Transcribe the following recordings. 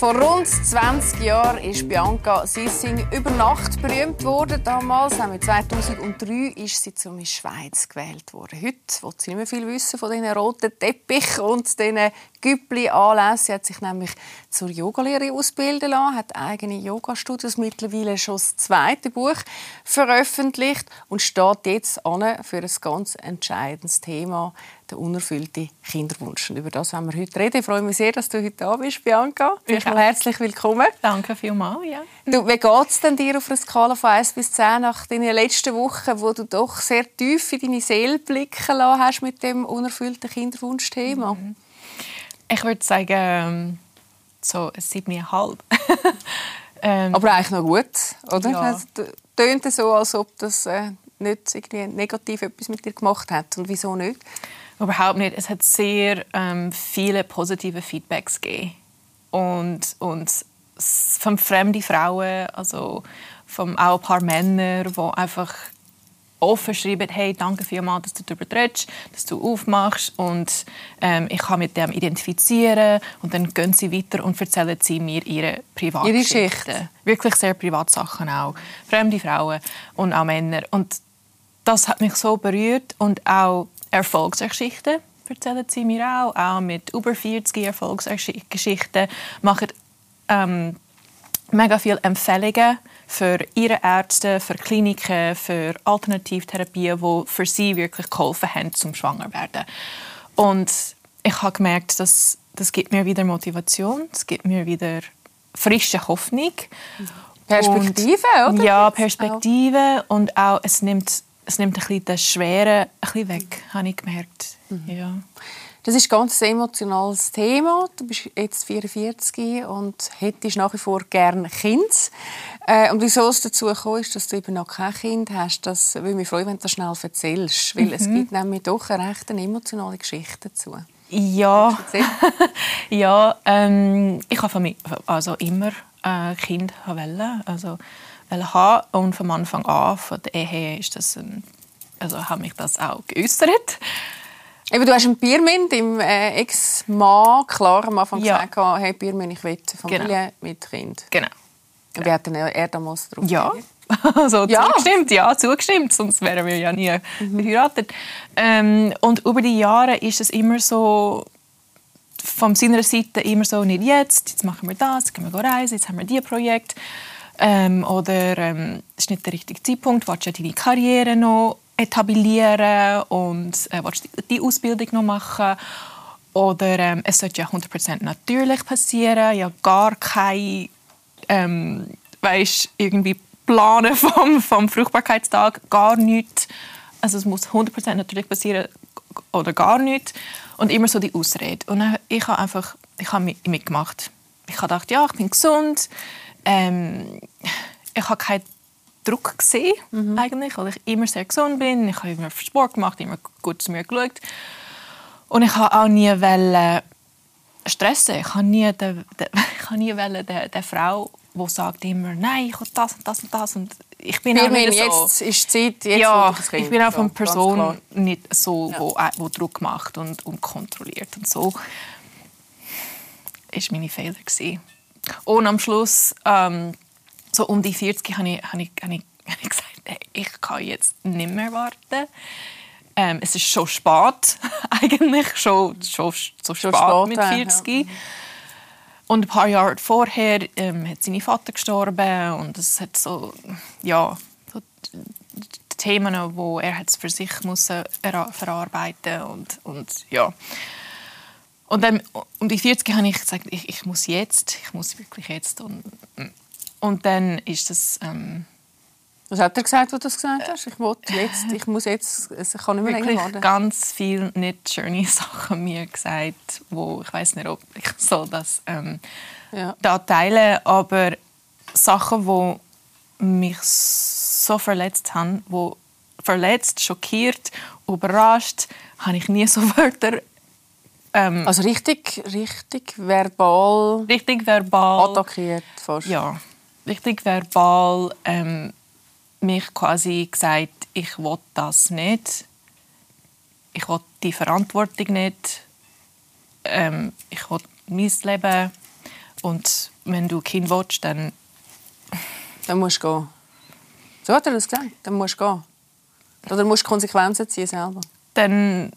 Vor rund 20 Jahren ist Bianca Sissing über Nacht berühmt worden. Damals, nämlich 2003, ist sie Miss Schweiz gewählt worden. Heute will sie nicht mehr viel wissen von diesen roten Teppich und diesen Güppli-Anlässen. Sie hat sich nämlich zur Yogalehrerin ausbilden lassen, hat eigene Yoga-Studios, mittlerweile schon das zweite Buch veröffentlicht und steht jetzt an für ein ganz entscheidendes Thema, der unerfüllte Kinderwunsch. Und über das wollen wir heute reden. Ich freue mich sehr, dass du heute da bist, Bianca. Zuerst mal herzlich willkommen. Danke vielmals. Ja. Du, wie geht es denn dir auf einer Skala von 1 bis 10 nach deinen letzten Wochen, wo du doch sehr tief in deine Seele blicken lassen hast mit dem unerfüllten Kinderwunschthema? Mhm. Ich würde sagen, ähm, so ein 7,5. ähm, Aber eigentlich noch gut, oder? Ja. Es tönt so, als ob das äh, nicht irgendwie negativ etwas mit dir gemacht hat. Und wieso nicht? Überhaupt nicht. Es hat sehr ähm, viele positive Feedbacks gegeben. Und, und von fremden Frauen, also von auch ein paar Männer, die einfach offen schreiben, hey, danke vielmals, dass du darüber redest, dass du aufmachst und ähm, ich kann mit dem identifizieren und dann gehen sie weiter und erzählen sie mir ihre Privatgeschichten. Wirklich sehr private Sachen auch. Fremde Frauen und auch Männer. Und das hat mich so berührt und auch Erfolgsgeschichten erzählen sie mir auch, auch mit über 40 Erfolgsgeschichten, machen ähm, mega viele Empfehlungen für ihre Ärzte, für Kliniken, für Alternativtherapien, die für sie wirklich geholfen haben, zum schwanger werden. Und ich habe gemerkt, dass das gibt mir wieder Motivation, es gibt mir wieder frische Hoffnung. Perspektive, und, oder? Ja, Perspektive und auch es nimmt es nimmt ein bisschen das Schwere ein bisschen weg, habe ich gemerkt. Mhm. Ja. Das ist ein ganz emotionales Thema. Du bist jetzt 44 und hättest nach wie vor gerne Kind. Äh, und wieso es dazu gekommen ist, dass du eben noch kein Kind hast, das würde mich freuen, wenn du das schnell erzählst. Weil mhm. es gibt nämlich doch eine recht emotionale Geschichte dazu. Ja, ja ähm, ich habe also immer ein Kind wollen. Also haben. Und vom Anfang an von der Ehe ist das ein, also habe ich das auch geäußert. Eben, du hast ein Biermin, deinem äh, Ex-Mann klar am Anfang ja. gesagt, hey Biermin, ich will Familie genau. mit Kind. Genau. genau. Wie hat denn er damals darauf Ja, also ja. zugestimmt, ja, zugestimmt, sonst wären wir ja nie mhm. verheiratet. Ähm, und über die Jahre ist es immer so, von seiner Seite immer so, nicht jetzt, jetzt machen wir das, jetzt können wir reisen, jetzt haben wir dieses Projekt. Ähm, oder ähm, es ist nicht der richtige Zeitpunkt, willst du deine Karriere noch etablieren und äh, willst du die Ausbildung noch machen? Oder ähm, es sollte ja 100% natürlich passieren, ja gar kein, ähm, weißt, irgendwie planen vom, vom Fruchtbarkeitstag, gar nichts. Also es muss 100% natürlich passieren oder gar nichts. Und immer so die Ausrede. Und ich habe einfach ich habe mitgemacht. Ich habe gedacht, ja, ich bin gesund, ähm, ich habe keinen Druck gesehen, mhm. eigentlich, weil ich immer sehr gesund bin. Ich habe immer Sport gemacht, immer gut zu mir geschaut. Und ich habe auch nie wollen stressen. Ich habe nie, de, de, ich habe nie wollen, der, der Frau, die sagt immer, nein, ich will das und das und das. Und ich bin auch nicht so. Jetzt ist Zeit, jetzt ja, ich bin auch eine Person nicht so, ja. wo, wo Druck macht und, und kontrolliert. Und so war meine Fehler. Gewesen. Und am Schluss, ähm, so um die 40, habe ich, habe ich, habe ich, habe ich gesagt, hey, ich kann jetzt nicht mehr warten. Ähm, es ist schon spät, eigentlich schon, schon so spät, spät mit 40. Ja. Und ein paar Jahre vorher ähm, hat sein Vater gestorben und es hat so, ja, so Themen, wo er für sich muss verarbeiten und, und ja. Und dann um die 40 habe ich gesagt, ich, ich muss jetzt, ich muss wirklich jetzt. Und, und dann ist das... Ähm, was hat er gesagt, als du das gesagt hast? Ich wollte jetzt, ich muss jetzt, es kann nicht mehr länger warten. ganz viele nicht schöne Sachen mir gesagt, wo ich weiß nicht, ob ich so das ähm, ja. da teilen, aber Sachen, wo mich so verletzt haben, wo verletzt, schockiert, überrascht, habe ich nie so Wörter ähm, also richtig, richtig verbal, richtig verbal attackiert fast. Ja, richtig verbal ähm, mich quasi gesagt, ich will das nicht, ich will die Verantwortung nicht, ähm, ich will mein Leben Und wenn du ein Kind willst, dann... Dann musst du gehen. So hat er das gesagt. Dann musst du gehen. Oder musst du Konsequenzen ziehen selber. Dann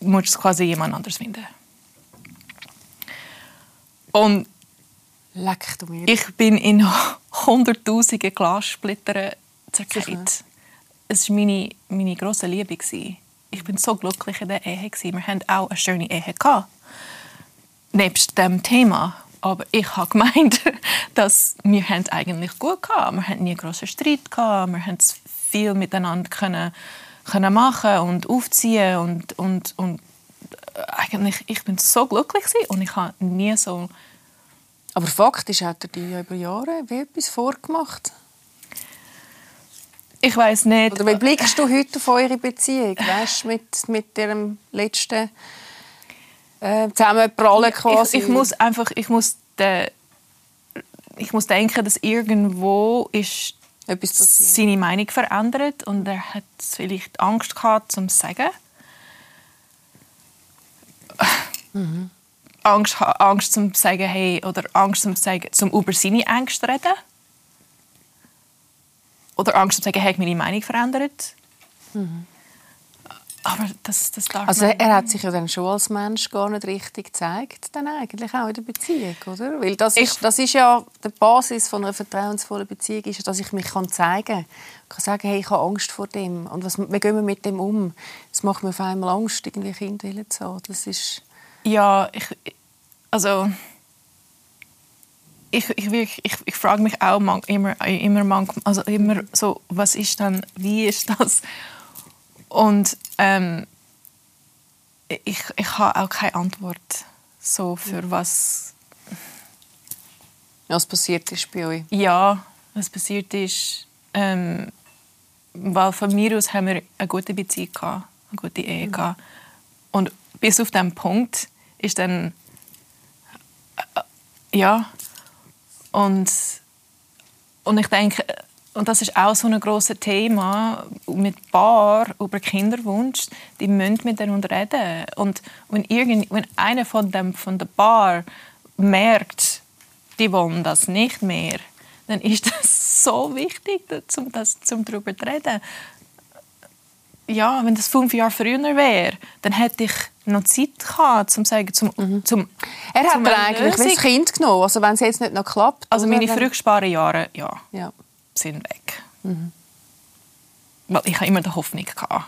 musst du quasi jemand anderes finden. Und Leck du mir. ich bin in hunderttausende Glassplitter zerkehrt. Es war meine, meine grosse Liebe. Ich bin so glücklich in der Ehe. Wir hatten auch eine schöne Ehe. Nebst dem Thema. Aber ich habe gemeint, dass wir eigentlich gut gehabt. Wir hatten nie einen grossen Streit. Wir haben viel miteinander können, können machen und aufziehen und, und, und äh, eigentlich ich bin so glücklich und ich habe nie so Aber faktisch hat er dir über Jahre wie etwas vorgemacht. ich weiß nicht Oder wie blickst du heute auf eure Beziehung? Weißt mit, mit ihrem letzten äh, Zusammenprallen quasi? Ich, ich muss einfach, ich muss, de, ich muss denken, dass irgendwo ist Etwas passiert. seine Meinung verändert und er hat vielleicht Angst gehabt, zum zu sagen. Angst, ha- Angst zum zu sagen, hey, oder Angst zum zu sagen, zum über seine Ängste zu reden. Oder Angst zum zu sagen, hey, ich meine Meinung verändert. Aber das, das darf Also er hat sich ja dann schon als Mensch gar nicht richtig gezeigt, dann eigentlich auch in der Beziehung, oder? Weil das, Ich- ist, das ist ja die Basis von einer vertrauensvollen Beziehung, ist, dass ich mich kann zeigen kann. Ich kann sagen, hey, ich habe Angst vor dem. Und was, wie gehen wir mit dem um? Das macht mir auf einmal Angst, irgendwie Kinder zu haben. Das ist... Ja, ich, also ich, ich, wirklich- ich, ich frage mich auch immer, immer, also immer so, was ist dann, wie ist das? Und ähm, ich, ich habe auch keine Antwort so für was, Was passiert ist bei euch? ja, was passiert ist. Ähm, weil von mir aus haben wir eine gute Beziehung gehabt, eine gute Ehe gehabt. Und bis auf den Punkt ist dann äh, ja und und ich denke und das ist auch so ein großes Thema mit Paar über Kinderwunsch. Die müssen miteinander reden. Und wenn, irgend, wenn einer von dem von der Paar merkt, die wollen das nicht mehr, dann ist das so wichtig, um das zum darüber zu reden. Ja, wenn das fünf Jahre früher wäre, dann hätte ich noch Zeit gehabt, um zu sagen, zum, zum Er hat zum eigentlich Lösung- das Kind genommen, also wenn es jetzt nicht noch klappt. Also meine Wenn- fruchtbaren Jahre, ja, Ja. Sind weg. Weil ich habe immer die Hoffnung gehabt.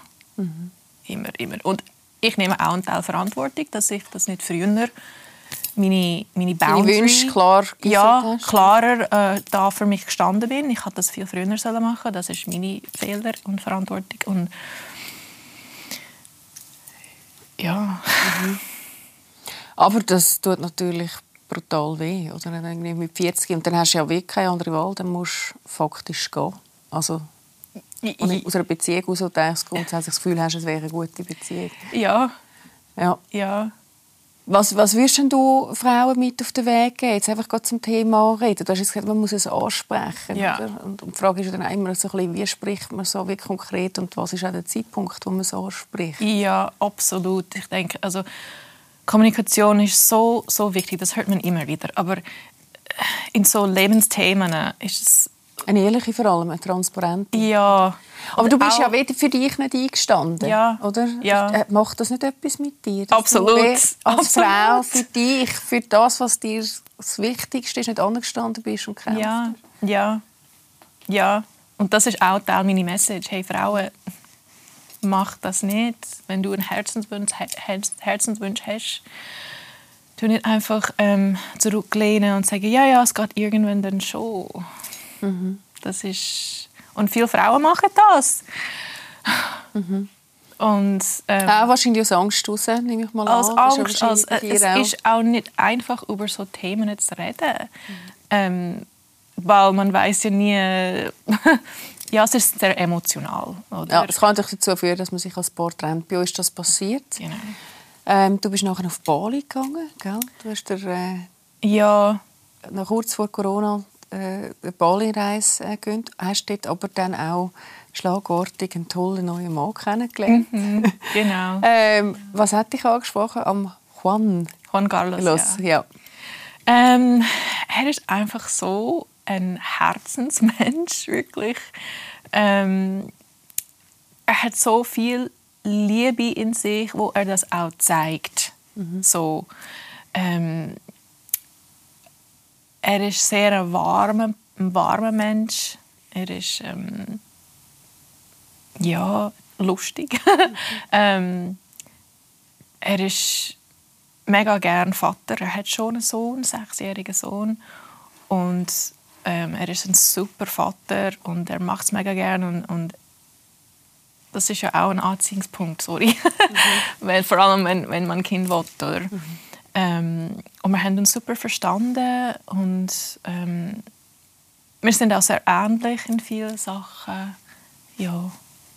Immer, immer. Und ich nehme auch einen Teil Verantwortung, dass ich das nicht früher meine, meine Boundary, klar ja, klarer äh, da für mich gestanden bin. Ich hätte das viel früher sollen machen. Das ist meine Fehler und Verantwortung. Und ja, Aber das tut natürlich brutal weh. Oder? Dann irgendwie mit 40 und dann hast du ja wirklich keine andere Wahl, dann musst du faktisch gehen. Also, und aus einer Beziehung heraus, wo du denkst, grundsätzlich das Gefühl hast, es wäre eine gute Beziehung. ja, Ja. ja. Was, was würdest du Frauen mit auf den Weg geben? Jetzt einfach gerade zum Thema reden. Du hast jetzt gesagt, man muss es ansprechen. Ja. Und, und die Frage ist dann auch immer so ein bisschen, wie spricht man so wie konkret und was ist auch der Zeitpunkt, wo man es anspricht? Ja, absolut. Ich denke, also Kommunikation ist so, so wichtig. Das hört man immer wieder. Aber äh, in so Lebensthemen ist es Eine ehrliche vor allem, eine transparente. ja. Aber du bist auch- ja wieder für dich nicht eingestanden, Ja. oder? Ja. Äh, Macht das nicht etwas mit dir? Absolut. Als Absolut. Frau für dich, für das, was dir das Wichtigste ist, nicht angestanden bist und kämpfst. Ja, ja, ja. Und das ist auch Teil meiner Message. Hey Frauen, mach das nicht. Wenn du einen Herzenswunsch, Herz- Herzenswunsch hast, tu nicht einfach ähm, zurücklehnen und sagen, ja, ja, es geht irgendwann dann schon. Mhm. Das ist und viele Frauen machen das. Mhm. Und ähm, Auch wahrscheinlich aus Angst raus, nehme ich mal als an. Angst, als, äh, es auch. ist auch nicht einfach über so Themen zu reden, ähm, weil man weiß ja nie, ja, es ist sehr emotional, oder? Ja, es kann natürlich dazu führen, dass man sich als Paar trennt. Bei uns ist das passiert. Genau. Ähm, du bist nachher auf Bali gegangen, gell? Du hast dir, äh, Ja, noch kurz vor Corona äh, eine Bali-Reise äh, gegönnt. Hast dort aber dann auch schlagartig einen tollen neuen Mann kennengelernt. genau. ähm, was hat dich angesprochen? Am Juan. Juan Carlos, Los, ja. ja. Ähm, er ist einfach so ein Herzensmensch, wirklich. Ähm, er hat so viel Liebe in sich, wo er das auch zeigt. Mhm. So, ähm, er ist sehr ein warmer, ein warmer Mensch. Er ist ähm, ja lustig. ähm, er ist mega gern Vater. Er hat schon einen Sohn, einen sechsjährigen Sohn. Und ähm, er ist ein super Vater und er macht es mega gern. Und, und, das ist ja auch ein Anziehungspunkt, sorry. Mhm. weil, vor allem, wenn, wenn man ein Kind will. Oder? Mhm. Ähm, und wir haben uns super verstanden und ähm, wir sind auch sehr ähnlich in vielen Sachen. Ja.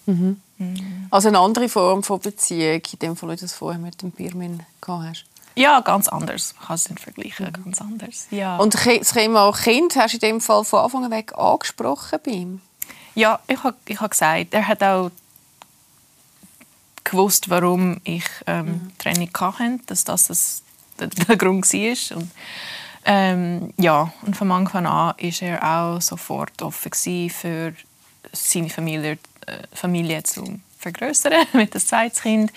Mhm. Mhm. Also eine andere Form von Beziehung, in dem Fall, wie du das vorher mit dem Birmin gehabt hast. Ja, ganz anders. Man kann es nicht vergleichen. Mhm. Ganz anders. Ja. Und das Thema Kind hast du in dem Fall von Anfang an weg angesprochen bei ihm? Ja, ich habe ich hab gesagt, er hat auch gewusst, warum ich ähm, mhm. Training hatte, dass das, das der, der Grund war. Und, ähm, ja, und von Anfang an war er auch sofort offen für seine Familie, äh, Familie zu vergrößern mit dem zweiten Kind.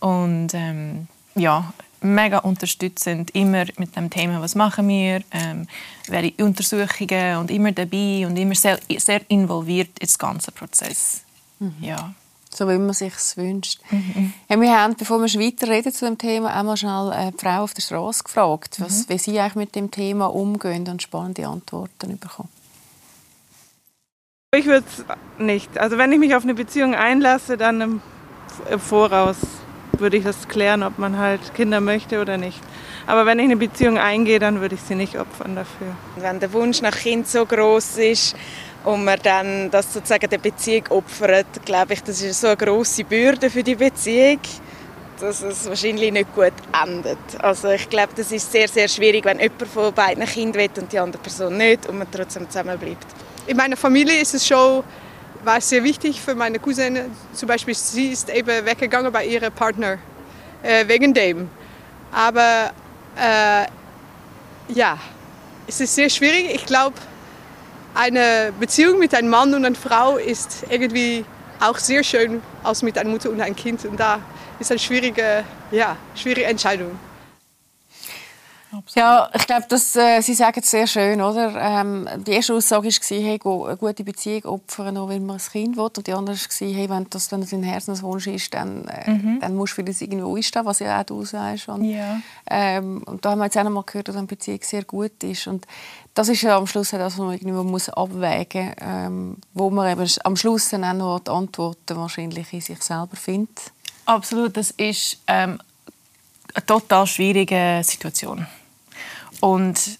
Und ähm, ja, mega unterstützend, immer mit dem Thema, was machen wir, ähm, welche Untersuchungen und immer dabei und immer sehr, sehr involviert in den ganzen Prozess. Mhm. Ja. So wie man sich wünscht. Mhm. Ja, wir haben, bevor wir weiterreden zu dem Thema, einmal schnell eine Frau auf der Straße gefragt, was, mhm. wie sie eigentlich mit dem Thema umgehen und spannende Antworten bekommen. Ich würde es nicht. Also wenn ich mich auf eine Beziehung einlasse, dann im Voraus würde ich das klären, ob man halt Kinder möchte oder nicht. Aber wenn ich eine Beziehung eingehe, dann würde ich sie nicht opfern dafür. Wenn der Wunsch nach Kind so groß ist und man dann das sozusagen der Beziehung opfert, glaube ich, das ist so eine große Bürde für die Beziehung, dass es wahrscheinlich nicht gut endet. Also ich glaube, das ist sehr, sehr schwierig, wenn jemand von beiden Kind will und die andere Person nicht und man trotzdem zusammenbleibt. In meiner Familie ist es schon war sehr wichtig für meine Cousine. Zum Beispiel, sie ist eben weggegangen bei ihrem Partner äh, wegen dem. Aber äh, ja, es ist sehr schwierig. Ich glaube, eine Beziehung mit einem Mann und einer Frau ist irgendwie auch sehr schön als mit einer Mutter und einem Kind. Und da ist eine schwierige, ja, schwierige Entscheidung. Absolut. Ja, ich glaube, äh, Sie sagen es sehr schön, oder? Ähm, die erste Aussage war, hey, eine gute Beziehung opfern, nur weil man ein Kind will. Und die andere war, hey, wenn das dann dein Herzenswunsch ist, dann, äh, mhm. dann musst du für das irgendwo einstehen, was ja auch du sagst. Und, ja. ähm, und da haben wir jetzt auch noch mal gehört, dass eine Beziehung sehr gut ist. Und das ist ja am Schluss das, was man irgendwie muss abwägen muss, ähm, wo man eben am Schluss dann auch noch die Antworten wahrscheinlich in sich selber findet. Absolut, das ist ähm, eine total schwierige Situation. Und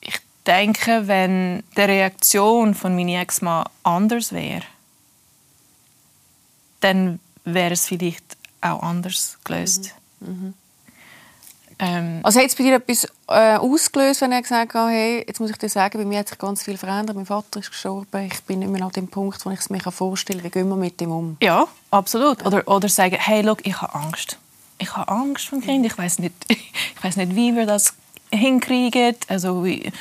ich denke, wenn die Reaktion von meinem Ex-Mann anders wäre, dann wäre es vielleicht auch anders gelöst. Mhm. Mhm. Ähm, also hat es bei dir etwas äh, ausgelöst, wenn er gesagt hat, hey, jetzt muss ich dir sagen, bei mir hat sich ganz viel verändert, mein Vater ist gestorben, ich bin nicht mehr an dem Punkt, wo ich es mir vorstellen kann, wie gehen wir mit dem um? Ja, absolut. Oder, oder sagen, hey, look, ich habe Angst. Ich habe Angst vor dem Kind, ich weiß nicht, ich nicht, wie wir das hinkriegen. Also wie,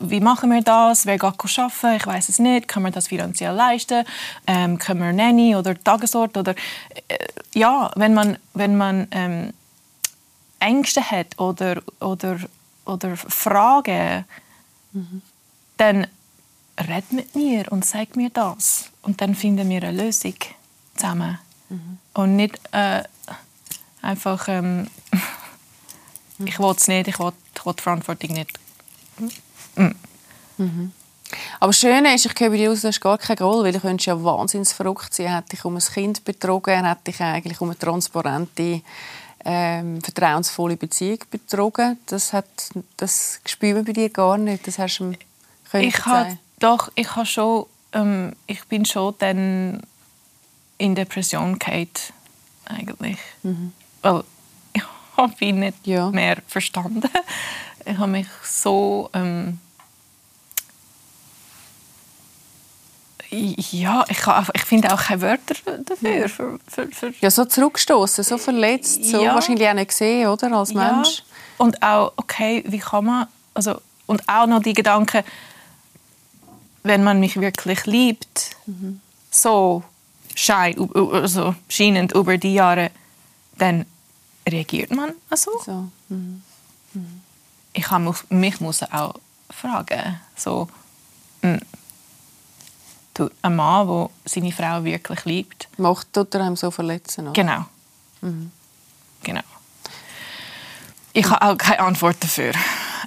wie machen wir das? Wer geht arbeiten? Ich weiß es nicht. Können wir das finanziell leisten? Ähm, können wir Nanny oder Tagesort? Oder, äh, ja, wenn man, wenn man ähm, Ängste hat oder, oder, oder Fragen, mhm. dann red mit mir und sag mir das. Und dann finden wir eine Lösung zusammen. Mhm. Und nicht äh, einfach, ähm, ich will es nicht, ich will ich will die Verantwortung nicht. Mhm. Mhm. Aber das Schöne ist, ich höre bei dir aus, du hast gar keine Rolle, weil du könntest ja wahnsinnig verrückt sein. Hätte dich um ein Kind betrogen, hätte dich eigentlich um eine transparente, ähm, vertrauensvolle Beziehung betrogen. Das, hat, das spüren wir bei dir gar nicht. Das hast du ich habe doch, ich habe schon, ähm, ich bin schon dann in Depression gefallen, eigentlich. Mhm. Weil habe ich nicht ja. mehr verstanden. Ich habe mich so ähm, ja, ich, ich finde auch keine Wörter dafür. Für, für, für ja, so zurückgestoßen, so verletzt, so ja. wahrscheinlich auch nicht gesehen, oder, als Mensch. Ja. Und auch, okay, wie kann man also, und auch noch die Gedanken, wenn man mich wirklich liebt, mhm. so schein, also scheinend über die Jahre, dann reagiert man so. so. Mhm. Mhm. Ich habe mich muss auch fragen, so, mh, hm, ein Mann, der seine Frau wirklich liebt. Macht tut er einem so verletzen? Oder? Genau. Mhm. Genau. Ich habe auch keine Antwort dafür.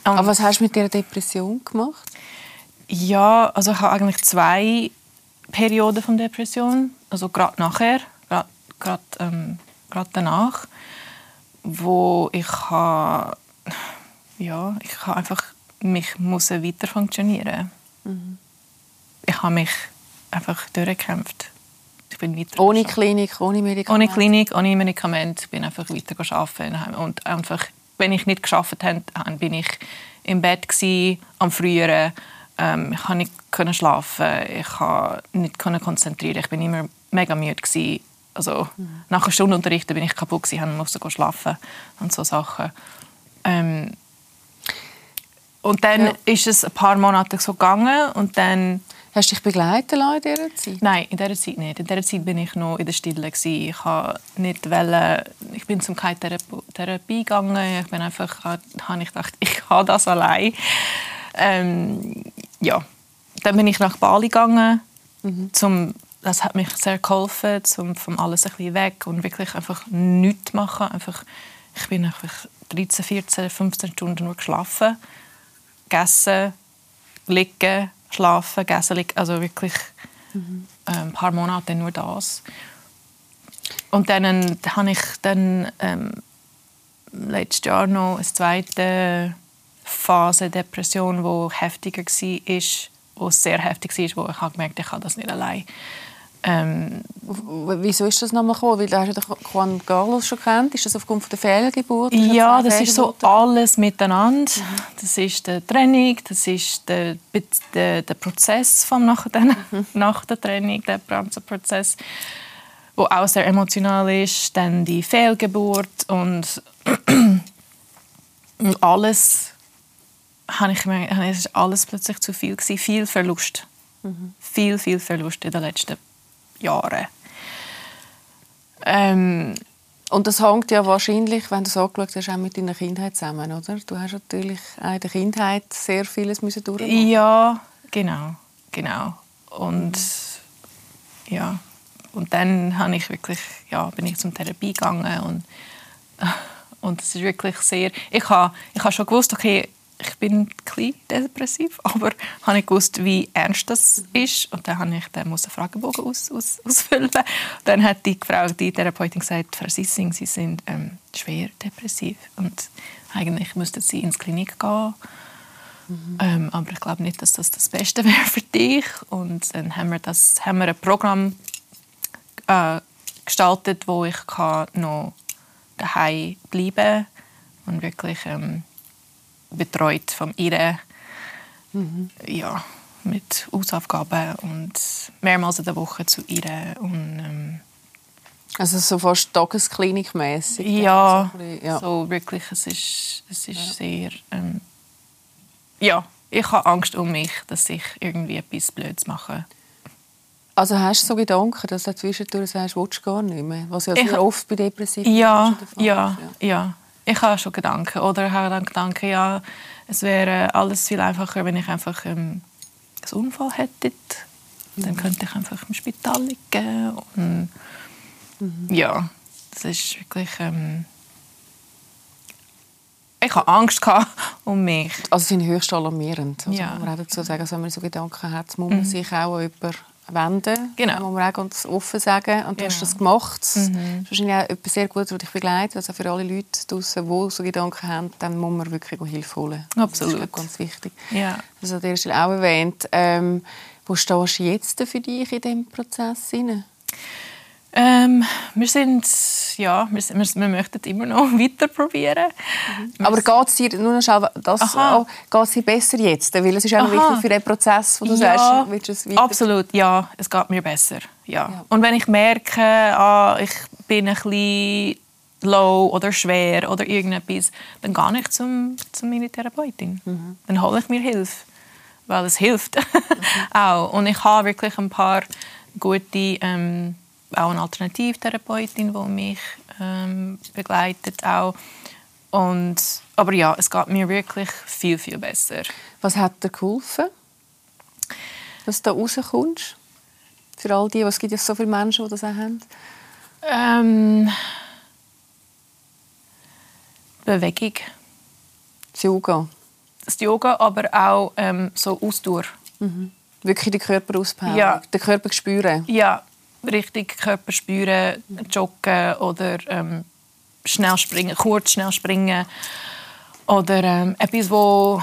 Und Aber was hast du mit dieser Depression gemacht? Ja, also ich habe eigentlich zwei Perioden von Depression, also gerade nachher, gerade ähm, danach, wo ich habe, ja, ich habe einfach mich muss weiter funktionieren. Mhm. Ich habe mich einfach durchgekämpft. Ich bin weiter ohne Klinik, ohne Medikamente? Ohne Klinik, ohne Medikamente. Ich bin einfach weiter arbeiten. Und einfach, wenn ich nicht geschafft habe, bin ich im Bett gewesen, am Früheren. Ähm, ich konnte nicht schlafen. Ich konnte nicht konzentrieren. Ich bin immer mega müde gewesen. Also mhm. nach einer Stunde Unterrichten bin ich kaputt gewesen, musste schlafen und so Sachen. Ähm, und dann ja. ist es ein paar Monate so gegangen und dann... Hast du dich begleiten lassen in dieser Zeit? Nein, in dieser Zeit nicht. In dieser Zeit bin ich noch in der Stille. Ich, nicht wollen, ich bin zum keine Therapie gegangen. Ich bin einfach, habe ich gedacht, ich habe das allein. Ähm, ja. Dann bin ich nach Bali gegangen. Mhm. Zum, das hat mich sehr geholfen, um von alles ein bisschen weg und wirklich einfach nichts machen. Einfach, ich bin einfach 13, 14, 15 Stunden nur geschlafen gegessen, liegen, schlafen, gegessen, liegen. Also wirklich mhm. ein paar Monate nur das. Und dann äh, habe ich dann ähm, letztes Jahr noch eine zweite Phase Depression, die heftiger war, wo sehr heftig war, wo ich habe gemerkt ich kann das nicht allein. Ähm, Wieso ist das nochmal gekommen? Weil du hast ja Juan Carlos schon kennt. Ist das aufgrund der Fehlgeburt? Ja, das ist so alles miteinander. Mhm. Das ist die Training, das ist der, der, der Prozess vom nach, der, mhm. nach der Training, der Prozess, wo auch sehr emotional ist. Dann die Fehlgeburt und alles habe ich gemerkt, es ist alles plötzlich zu viel gewesen. Viel Verlust. Mhm. Viel, viel Verlust in den letzten Jahren. Ähm, und das hängt ja wahrscheinlich, wenn du es angeschaut hast, auch mit deiner Kindheit zusammen, oder? Du hast natürlich auch in der Kindheit sehr vieles müssen durchmachen. Ja, genau, genau. Und ja, und dann habe ich wirklich, ja, bin ich zum Therapie gegangen und und ist wirklich sehr, ich habe, ich habe schon gewusst, okay, ich bin ein depressiv, aber ich habe nicht gewusst, wie ernst das ist. Und dann musste ich dann einen Fragebogen aus, aus, ausfüllen. Dann hat die Frau, die Therapeutin gesagt, Frau Sissing, Sie sind ähm, schwer depressiv. Und eigentlich müssten Sie ins Klinik gehen. Mhm. Ähm, aber ich glaube nicht, dass das das Beste wäre für dich. Und dann haben wir, das, haben wir ein Programm äh, gestaltet, wo ich kann noch daheim bleiben kann und wirklich ähm, betreut von ihr. Mhm. Ja, mit Hausaufgaben und mehrmals in der Woche zu ihr. Und, ähm, also so fast Tagesklinikmäßig. Ja, so, ja. so wirklich, es ist, es ist ja. sehr... Ähm, ja, ich habe Angst um mich, dass ich irgendwie etwas Blödes mache. Also hast du so Gedanken, dass du zwischendurch sagst, willst du gar nicht mehr? Was ja sehr ich, oft bei Depressiven ja, ja, ja, ja ich habe schon Gedanken. Oder ich habe dann Gedanken, ja, es wäre alles viel einfacher, wenn ich einfach ähm, einen Unfall hätte. Dann mhm. könnte ich einfach im Spital liegen. Und, mhm. Ja, das ist wirklich... Ähm, ich hatte Angst um mich. Also es sind höchst alarmierend. Also ja. man dazu sagen, also wenn man so Gedanken hat, muss man mhm. sich auch jemanden wenden. Genau. Muss man auch ganz offen sagen. Und du genau. hast das gemacht. Mhm. Das ist wahrscheinlich auch etwas sehr Gutes, das dich begleitet. Also für alle Leute draußen, die so Gedanken haben, dann muss man wirklich Hilfe holen. Absolut. Das ist ganz wichtig. Ja. Das hat er auch erwähnt. Ähm, wo stehst du jetzt für dich in diesem Prozess? Hinein? Ähm, wir sind, ja, wir, wir, wir möchten immer noch weiter probieren. Mhm. Aber geht es dir, nur noch das auch, geht's dir besser jetzt? Weil es ist auch wichtig für den Prozess, wo du ja, sagst, willst du es weiter... Absolut, ja, es geht mir besser. Ja. ja. Und wenn ich merke, ah, ich bin ein bisschen low oder schwer oder irgendetwas, dann gehe ich zum, zum meine Therapeutin. Mhm. Dann hole ich mir Hilfe, weil es hilft mhm. auch. Und ich habe wirklich ein paar gute, ähm, auch eine Alternativtherapeutin, die mich ähm, begleitet auch. Und, aber ja, es geht mir wirklich viel, viel besser. Was hat dir geholfen, dass du da rauskommst? Für all die, es gibt ja so viele Menschen, die das auch haben. Ähm, Bewegung. Das Yoga. Das Yoga, aber auch ähm, so Ausdauer. Mhm. Wirklich den Körper auspowern, ja. den Körper spüren. Ja, richtig Körper spüren, joggen oder ähm, schnell springen, kurz schnell springen oder ähm, etwas, wo,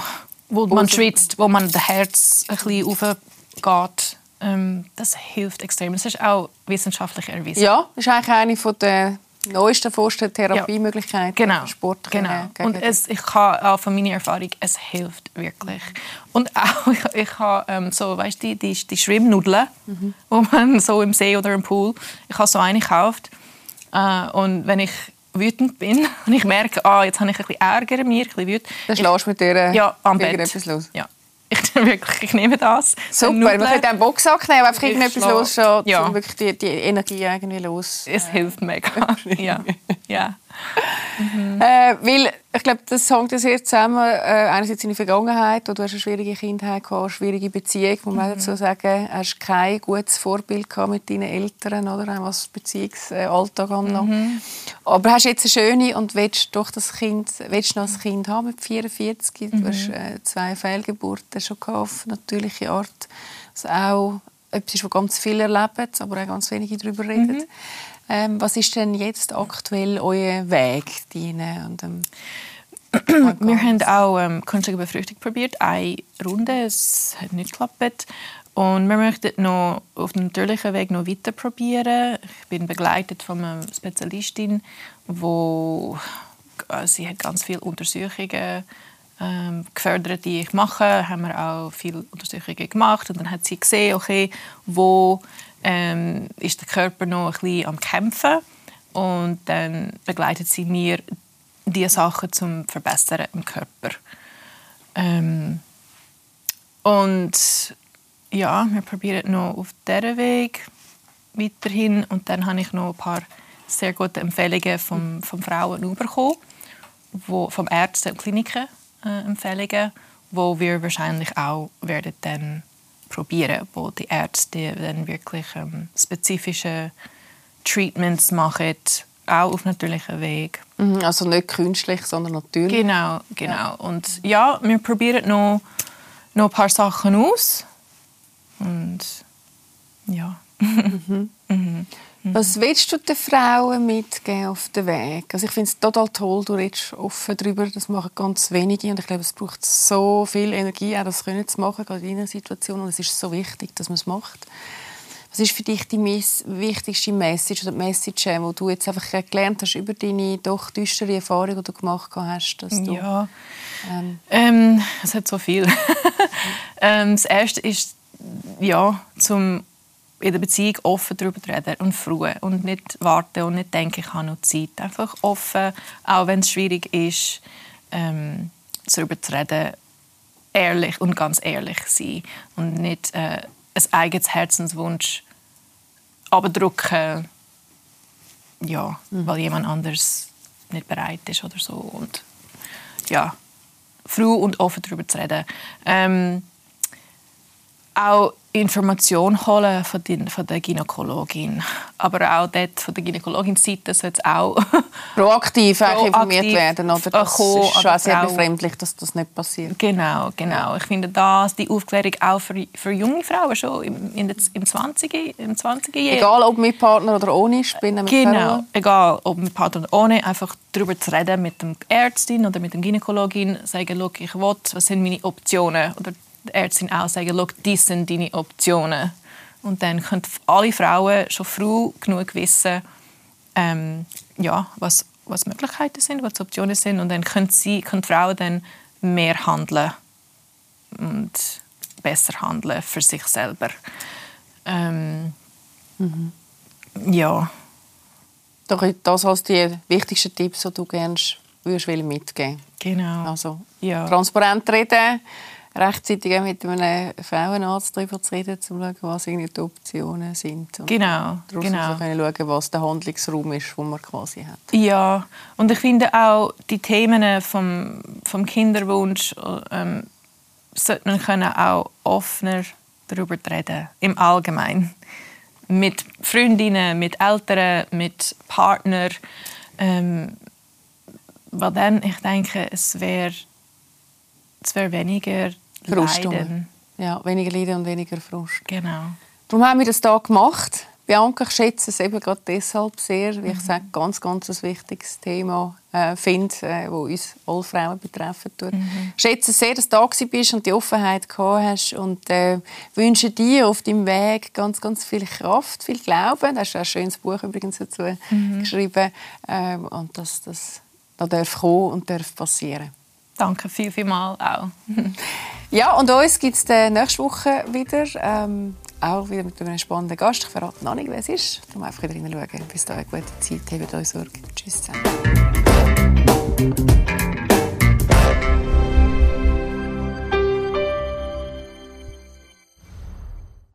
wo man schwitzt, wo man das Herz ein bisschen aufgeht. Ähm, das hilft extrem. Das ist auch wissenschaftlich erwiesen. Ja, das ist eigentlich eine der neuesten erforschten Therapiemöglichkeiten ja. genau. Sport. Genau. Und es, ich kann auch von meiner Erfahrung, es hilft wirklich. Und auch, ich, ich habe ähm, so, weißt die, die, die Schwimmnudeln, mhm. wo man so im See oder im Pool, ich habe so eine gekauft. Äh, und wenn ich wütend bin und ich merke, ah, jetzt habe ich ein bisschen Ärger in mir, ein bisschen wütend. Dann schlägst du mit dir ja, am Bett. etwas los? Ja. Ich, wirklich, ich nehme das. Super, man könnte einen Boxsack nehmen, einfach irgendetwas los, ja. um wirklich die, die Energie irgendwie los. Es hilft mega. ja. ja. Mhm. Äh, weil ich glaube, das hängt ja sehr zusammen. Äh, einerseits in der Vergangenheit, wo du hast eine schwierige Kindheit gehabt, eine schwierige Beziehung, muss man mhm. dazu sagen. Du hast kein gutes Vorbild gehabt mit deinen Eltern, oder? was Beziehungsalltag anbelangt. Mhm. Aber hast jetzt eine schöne und willst doch das Kind, willst noch ein Kind haben mit 44. Du mhm. hast äh, zwei Fehlgeburten schon gehabt, auf natürliche Art. Was auch etwas ist, was ganz viele erleben, aber auch ganz wenige darüber reden. Mhm. Ähm, was ist denn jetzt aktuell euer Weg, Dine? Und, ähm, wir haben auch ähm, künstliche Befruchtung probiert, eine Runde, es hat nicht geklappt. Und wir möchten noch auf dem natürlichen Weg noch weiter probieren. Ich bin begleitet von einer Spezialistin, wo äh, sie hat ganz viele Untersuchungen ähm, gefördert, die ich mache. Haben wir auch viele Untersuchungen gemacht und dann hat sie gesehen, okay, wo ähm, ist der Körper noch ein bisschen am Kämpfen und dann begleitet sie mir diese Sachen zum Verbessern im Körper. Ähm, und ja, wir probieren noch auf diesem Weg weiterhin und dann habe ich noch ein paar sehr gute Empfehlungen von, von Frauen bekommen, wo, vom Ärzten und Kliniken äh, Empfehlungen, wo wir wahrscheinlich auch werden dann probieren, wo die Ärzte dann wirklich ähm, spezifische Treatments machen, auch auf natürlichem Weg. Mhm, also nicht künstlich, sondern natürlich. Genau, genau. Ja. Und ja, wir probieren noch, noch ein paar Sachen aus. Und ja. Mhm. mhm. Was willst du den Frauen mitgeben auf den Weg? Also ich finde es total toll, du redest offen darüber, das machen ganz wenige und ich glaube, es braucht so viel Energie, auch das können zu machen, gerade in einer Situation und es ist so wichtig, dass man es macht. Was ist für dich die wichtigste Message oder die Message, die du jetzt einfach gelernt hast über deine doch düstere Erfahrung, die du gemacht hast? Dass du, ja, ähm, ähm, es hat so viel. ähm, das Erste ist, ja, zum in der Beziehung offen darüber reden und froh und nicht warten und nicht denken, ich habe noch Zeit. Einfach offen, auch wenn es schwierig ist, ähm, darüber zu reden, ehrlich und ganz ehrlich sein und nicht äh, ein eigenes Herzenswunsch abdrücken, ja, mhm. weil jemand anders nicht bereit ist oder so und ja, froh und offen darüber zu reden. Ähm, auch Information holen von, den, von der Gynäkologin. Aber auch dort von der Gynäkologin-Seite sollte es auch proaktiv, proaktiv informiert werden. Oder? Das kommen, ist schon sehr befremdlich, dass das nicht passiert. Genau, genau. Ich finde das, die Aufklärung auch für, für junge Frauen schon im, in der, im 20. Im 20 Egal, ob mit Partner oder ohne, spinnen Genau, Frauen. egal, ob mit Partner oder ohne, einfach darüber zu reden mit dem Ärztin oder mit dem Gynäkologin, sagen, ich will, was sind meine Optionen oder die Ärztin auch sagen, dies sind deine Optionen. Und dann können alle Frauen schon früh genug wissen, ähm, ja, was, was Möglichkeiten sind, was Optionen sind. Und dann können, sie, können Frauen dann mehr handeln und besser handeln für sich selber. Ähm, mhm. Ja. Doch das als die wichtigsten Tipps, die du gerne würdest mitgeben Genau. Also ja. transparent reden, rechtzeitig mit einem Frauenarzt darüber zu reden, um zu schauen, was die Optionen sind. Und genau, genau. können schauen, was der Handlungsraum ist, den man quasi hat. Ja, und ich finde auch, die Themen vom, vom Kinderwunsch ähm, sollte man können auch offener darüber reden, im Allgemeinen. Mit Freundinnen, mit Eltern, mit Partnern. Ähm, weil dann, ich denke, es wäre es wär weniger Frust. Leiden. Ja, weniger Leiden und weniger Frust. Genau. Darum haben wir das hier gemacht. Bianca, ich schätze es eben gerade deshalb sehr, weil ich mhm. sage, ganz, ganz ein wichtiges Thema äh, finde, äh, wo uns alle Frauen betreffen tut. Mhm. Ich schätze es sehr, dass du da bist und die Offenheit gehabt hast und äh, wünsche dir auf deinem Weg ganz, ganz viel Kraft, viel Glauben. Du hast ein schönes Buch übrigens dazu mhm. geschrieben äh, und dass das da darf kommen und darf passieren. Danke viel, viel mal auch. ja, und uns gibt es nächste Woche wieder. Ähm, auch wieder mit einem spannenden Gast. Ich verrate noch nicht, wer es ist. Darum einfach wieder reinschauen. Bis dahin gute Zeit. Habt euch Sorge. Tschüss zusammen.